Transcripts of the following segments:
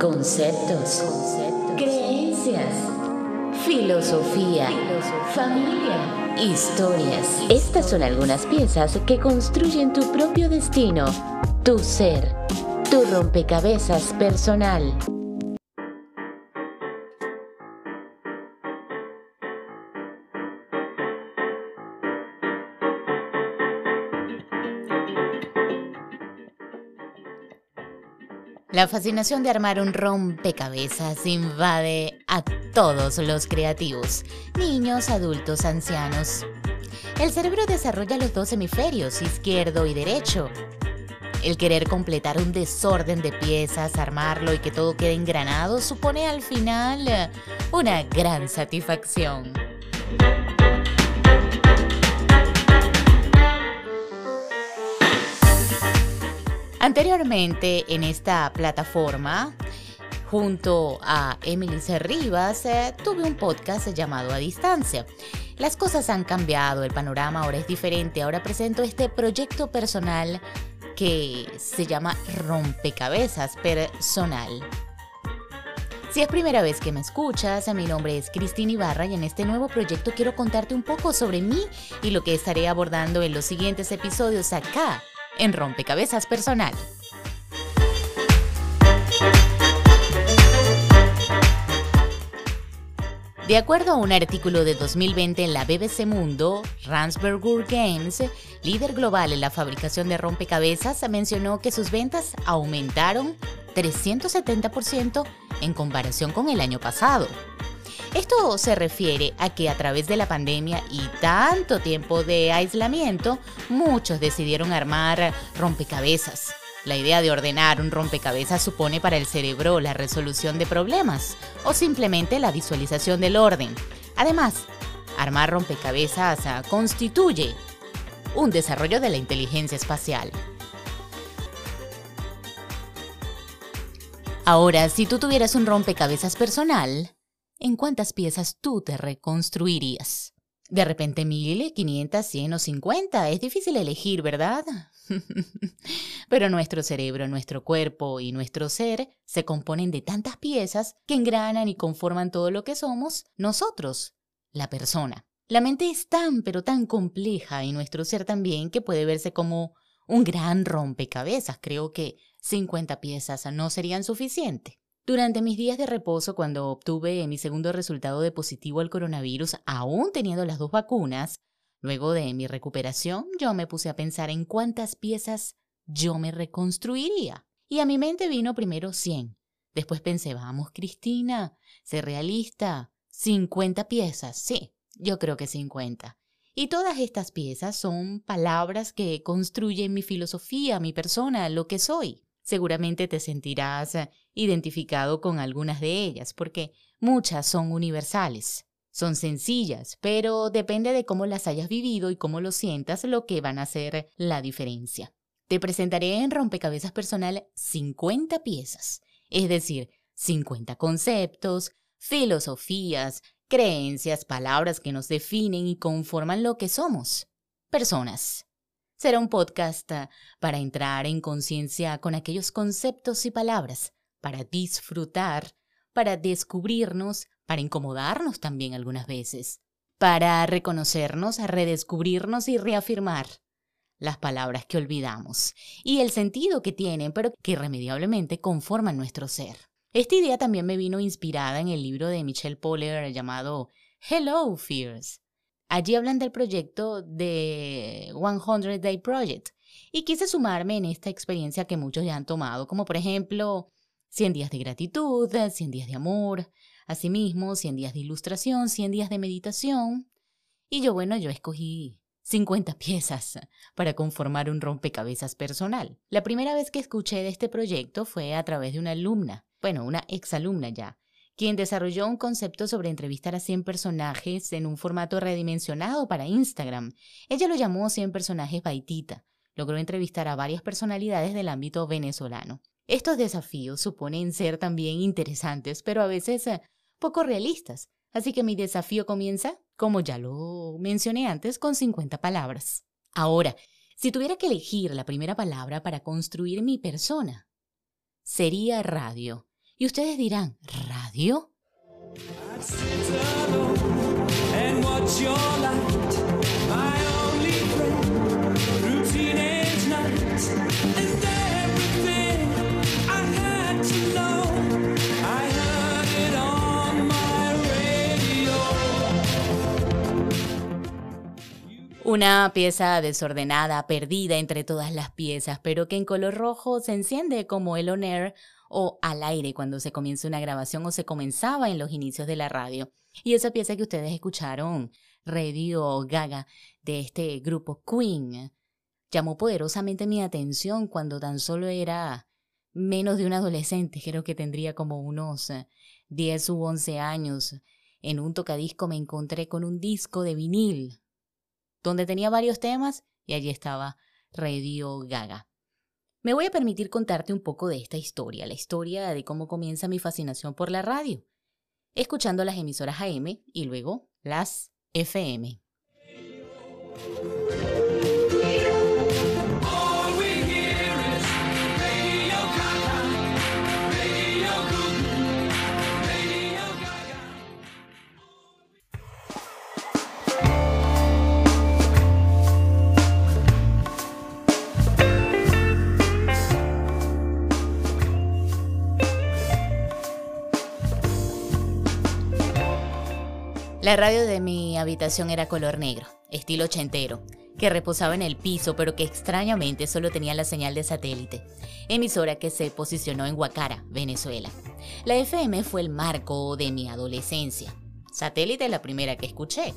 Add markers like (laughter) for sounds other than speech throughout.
conceptos, creencias, filosofía, familia, historias. Estas son algunas piezas que construyen tu propio destino, tu ser, tu rompecabezas personal. La fascinación de armar un rompecabezas invade a todos los creativos, niños, adultos, ancianos. El cerebro desarrolla los dos hemisferios, izquierdo y derecho. El querer completar un desorden de piezas, armarlo y que todo quede engranado supone al final una gran satisfacción. Anteriormente en esta plataforma, junto a Emily C. Rivas, eh, tuve un podcast llamado A Distancia. Las cosas han cambiado, el panorama ahora es diferente. Ahora presento este proyecto personal que se llama Rompecabezas Personal. Si es primera vez que me escuchas, mi nombre es Cristina Ibarra y en este nuevo proyecto quiero contarte un poco sobre mí y lo que estaré abordando en los siguientes episodios acá en Rompecabezas Personal. De acuerdo a un artículo de 2020 en la BBC Mundo, Ransbergur Games, líder global en la fabricación de rompecabezas, mencionó que sus ventas aumentaron 370% en comparación con el año pasado. Esto se refiere a que a través de la pandemia y tanto tiempo de aislamiento, muchos decidieron armar rompecabezas. La idea de ordenar un rompecabezas supone para el cerebro la resolución de problemas o simplemente la visualización del orden. Además, armar rompecabezas ah, constituye un desarrollo de la inteligencia espacial. Ahora, si tú tuvieras un rompecabezas personal, ¿en cuántas piezas tú te reconstruirías? De repente mil, quinientas, cien o cincuenta. Es difícil elegir, ¿verdad? (laughs) Pero nuestro cerebro, nuestro cuerpo y nuestro ser se componen de tantas piezas que engranan y conforman todo lo que somos nosotros, la persona. La mente es tan pero tan compleja y nuestro ser también que puede verse como un gran rompecabezas. Creo que 50 piezas no serían suficientes. Durante mis días de reposo, cuando obtuve mi segundo resultado de positivo al coronavirus, aún teniendo las dos vacunas, luego de mi recuperación, yo me puse a pensar en cuántas piezas yo me reconstruiría. Y a mi mente vino primero 100. Después pensé, vamos, Cristina, sé realista. 50 piezas, sí, yo creo que 50. Y todas estas piezas son palabras que construyen mi filosofía, mi persona, lo que soy seguramente te sentirás eh, identificado con algunas de ellas, porque muchas son universales. Son sencillas, pero depende de cómo las hayas vivido y cómo lo sientas lo que van a hacer la diferencia. Te presentaré en Rompecabezas Personal 50 piezas, es decir, 50 conceptos, filosofías, creencias, palabras que nos definen y conforman lo que somos. Personas. Será un podcast ah, para entrar en conciencia con aquellos conceptos y palabras, para disfrutar, para descubrirnos, para incomodarnos también algunas veces, para reconocernos, redescubrirnos y reafirmar las palabras que olvidamos y el sentido que tienen, pero que irremediablemente conforman nuestro ser. Esta idea también me vino inspirada en el libro de Michelle Poller llamado Hello Fears, Allí hablan del proyecto de 100 Day Project y quise sumarme en esta experiencia que muchos ya han tomado, como por ejemplo 100 días de gratitud, 100 días de amor, asimismo 100 días de ilustración, 100 días de meditación. Y yo, bueno, yo escogí 50 piezas para conformar un rompecabezas personal. La primera vez que escuché de este proyecto fue a través de una alumna, bueno, una exalumna ya, quien desarrolló un concepto sobre entrevistar a 100 personajes en un formato redimensionado para Instagram. Ella lo llamó 100 personajes Baitita. Logró entrevistar a varias personalidades del ámbito venezolano. Estos desafíos suponen ser también interesantes, pero a veces eh, poco realistas. Así que mi desafío comienza, como ya lo mencioné antes, con 50 palabras. Ahora, si tuviera que elegir la primera palabra para construir mi persona, sería radio. Y ustedes dirán, Una pieza desordenada, perdida entre todas las piezas, pero que en color rojo se enciende como el on o al aire cuando se comienza una grabación o se comenzaba en los inicios de la radio. Y esa pieza que ustedes escucharon, Radio Gaga, de este grupo Queen, llamó poderosamente mi atención cuando tan solo era menos de un adolescente, creo que tendría como unos 10 u 11 años. En un tocadisco me encontré con un disco de vinil donde tenía varios temas y allí estaba Radio Gaga. Me voy a permitir contarte un poco de esta historia, la historia de cómo comienza mi fascinación por la radio, escuchando las emisoras AM y luego las FM. La radio de mi habitación era color negro, estilo ochentero, que reposaba en el piso pero que extrañamente solo tenía la señal de satélite, emisora que se posicionó en Guacara, Venezuela. La FM fue el marco de mi adolescencia. Satélite la primera que escuché.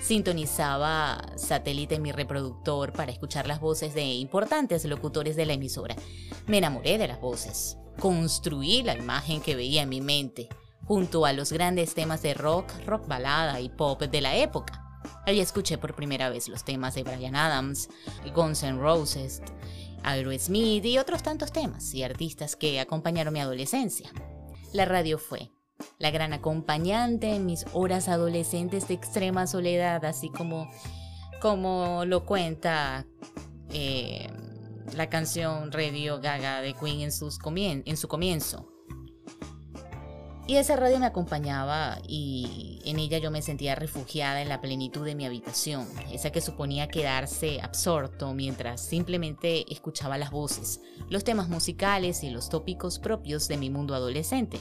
Sintonizaba satélite en mi reproductor para escuchar las voces de importantes locutores de la emisora. Me enamoré de las voces. Construí la imagen que veía en mi mente junto a los grandes temas de rock, rock balada y pop de la época. Ahí escuché por primera vez los temas de Brian Adams, Guns N' Roses, Aerosmith y otros tantos temas y artistas que acompañaron mi adolescencia. La radio fue la gran acompañante en mis horas adolescentes de extrema soledad, así como, como lo cuenta eh, la canción Radio Gaga de Queen en su comienzo. Y esa radio me acompañaba y en ella yo me sentía refugiada en la plenitud de mi habitación, esa que suponía quedarse absorto mientras simplemente escuchaba las voces, los temas musicales y los tópicos propios de mi mundo adolescente.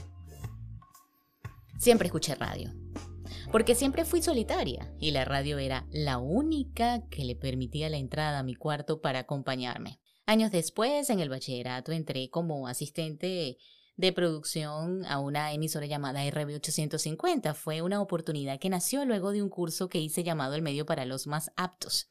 Siempre escuché radio, porque siempre fui solitaria y la radio era la única que le permitía la entrada a mi cuarto para acompañarme. Años después, en el bachillerato, entré como asistente de producción a una emisora llamada RB850. Fue una oportunidad que nació luego de un curso que hice llamado El medio para los más aptos.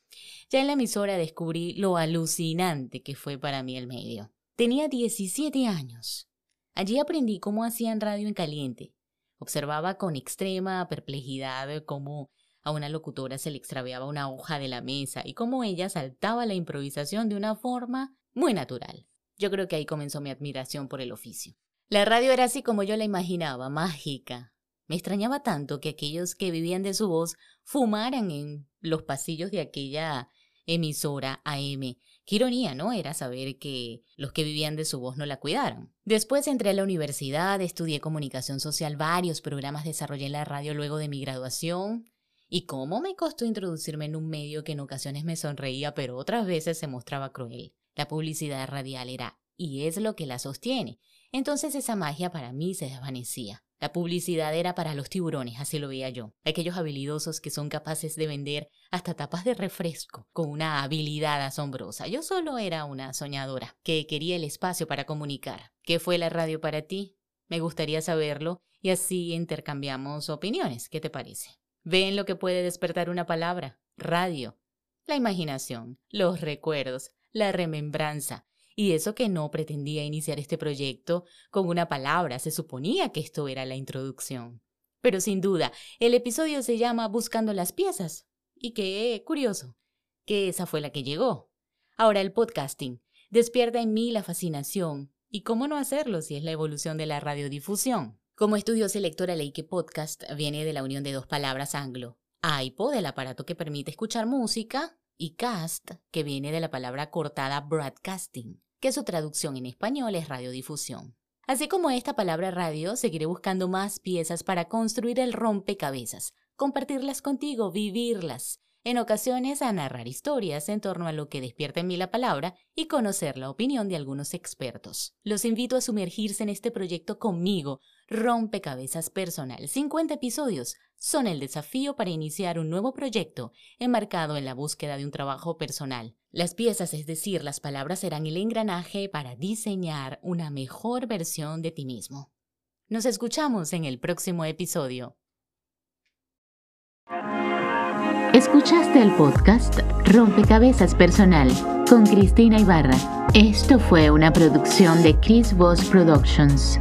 Ya en la emisora descubrí lo alucinante que fue para mí el medio. Tenía 17 años. Allí aprendí cómo hacían radio en caliente. Observaba con extrema perplejidad cómo a una locutora se le extraviaba una hoja de la mesa y cómo ella saltaba la improvisación de una forma muy natural. Yo creo que ahí comenzó mi admiración por el oficio. La radio era así como yo la imaginaba, mágica. Me extrañaba tanto que aquellos que vivían de su voz fumaran en los pasillos de aquella emisora AM. Qué ironía, ¿no? Era saber que los que vivían de su voz no la cuidaron. Después entré a la universidad, estudié comunicación social, varios programas desarrollé en la radio luego de mi graduación. Y cómo me costó introducirme en un medio que en ocasiones me sonreía, pero otras veces se mostraba cruel. La publicidad radial era y es lo que la sostiene. Entonces esa magia para mí se desvanecía. La publicidad era para los tiburones, así lo veía yo. Aquellos habilidosos que son capaces de vender hasta tapas de refresco con una habilidad asombrosa. Yo solo era una soñadora que quería el espacio para comunicar. ¿Qué fue la radio para ti? Me gustaría saberlo y así intercambiamos opiniones. ¿Qué te parece? Ven lo que puede despertar una palabra. Radio. La imaginación, los recuerdos, la remembranza, y eso que no pretendía iniciar este proyecto con una palabra, se suponía que esto era la introducción. Pero sin duda, el episodio se llama Buscando las piezas. Y qué curioso, que esa fue la que llegó. Ahora el podcasting despierta en mí la fascinación. ¿Y cómo no hacerlo si es la evolución de la radiodifusión? Como estudiosa lectora leí que podcast viene de la unión de dos palabras anglo. iPod, el aparato que permite escuchar música, y cast, que viene de la palabra cortada broadcasting que su traducción en español es radiodifusión. Así como esta palabra radio, seguiré buscando más piezas para construir el rompecabezas, compartirlas contigo, vivirlas, en ocasiones a narrar historias en torno a lo que despierta en mí la palabra y conocer la opinión de algunos expertos. Los invito a sumergirse en este proyecto conmigo, Rompecabezas Personal. 50 episodios son el desafío para iniciar un nuevo proyecto enmarcado en la búsqueda de un trabajo personal. Las piezas, es decir, las palabras, serán el engranaje para diseñar una mejor versión de ti mismo. Nos escuchamos en el próximo episodio. Escuchaste el podcast Rompecabezas Personal con Cristina Ibarra. Esto fue una producción de Chris Voss Productions.